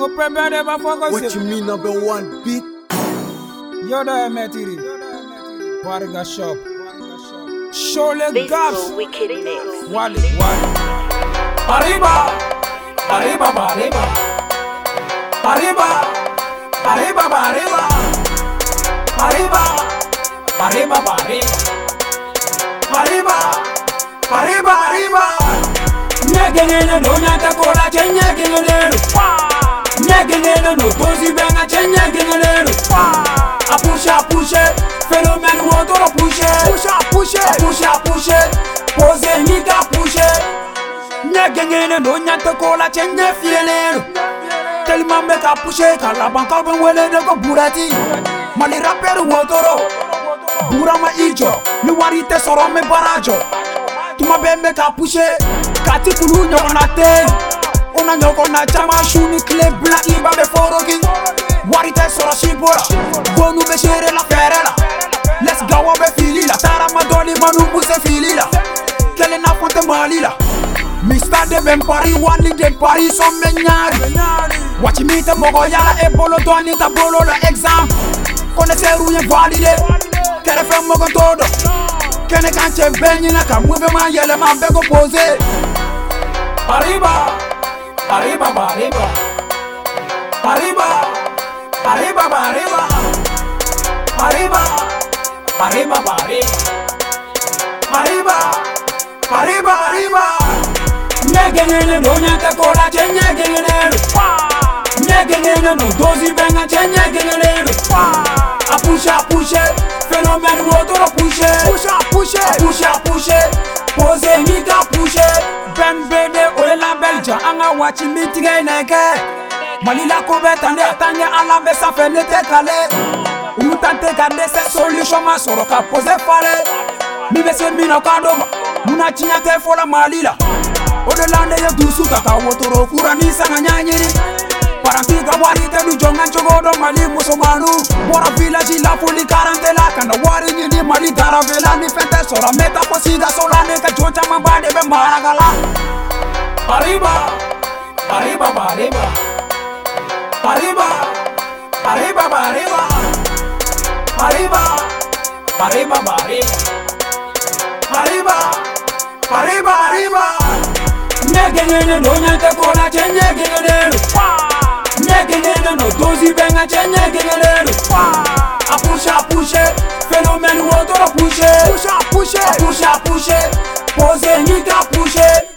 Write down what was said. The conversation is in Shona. go premier dem afọkọ se. What you mean number one beat? Yọ̀dọ̀ ẹ̀ mẹ́tìrì. Wariga shop. Ṣọlẹ̀ gaps. Wale wale. Pariba pariba pariba. Pariba pariba pariba. Pariba pariba pariba. Pariba pariba pariba. Nyagengene do nyata kola chenye kinyo deru. Wow. ngenelo nobozi bengatenya ngenelelo ah. apushe apushe felomani wotoro pushe apushe apushe boze nika pushe nyagengene nonyatekola chenye fielelo telimambe ka pushe kalabankalben weledeko burati mali raperi wotoro burama ijo ni warite sorome barajo tumabembe ka pushe katikulu nyogonate na nyoko na chama shuni kle bla iba be foroki wari sora sɔrɔ si bonu be shere la fɛɛrɛ la go, gawo filila. fili la taarama dɔɔni manu puse fili la kelen na fonte mali la de ben pari wali de pari so me ɲaari wati min tɛ mɔgɔ yala e bolo doani ta bolo la exemple kɔnɛtɛru ye valide kɛrɛfɛ mɔgɔ t'o dɔn kɛnɛ kan cɛ bɛɛ ɲina ma muvɛma yɛlɛma bɛɛ pose arriba Arriba, arriba. Arriba. Arriba, arriba. Arriba. Arriba, arriba. Arriba. Arriba, arriba. Negenene no nyaka kora chenye genene. Negenene no dozi benga chenye genene. Apusha, apusha. Fenomen wotoro pushe. Apusha, apusha. Apusha, apusha. wati mitigɛ i nɛkɛ malila ko bɛ tande a taɲɛ ala bɛ safɛ ne tɛ kale olu tan tɛ ka dɛsɛ solution ma sɔrɔ ka pose fale min bɛ se min na ka do ma muna tiɲɛ tɛ fɔlɔ mali la o de la ne ye dusu ta ka wotoro kura ni sanga ɲaɲini paranti ka wari tɛ du jɔnkɛ cogo dɔ mali musomanu bɔra vilaji la foli karante la ka na wari ɲini mali darafela ni fɛn tɛ sɔrɔ me ta ko sigasola ne ka jo caman ba de bɛ maragala Arriba! arriba, arriba, arriba, arriba, arriba, arriba, arriba, arriba, arriba, arriba. Nyagenene no nyaka kona chenye genelero. Nyagenene no dozi benga chenye genelero. Apusha apushe, fenomeni wotoro pushe. Pusha pushe, apusha apushe, pose nyika pushe.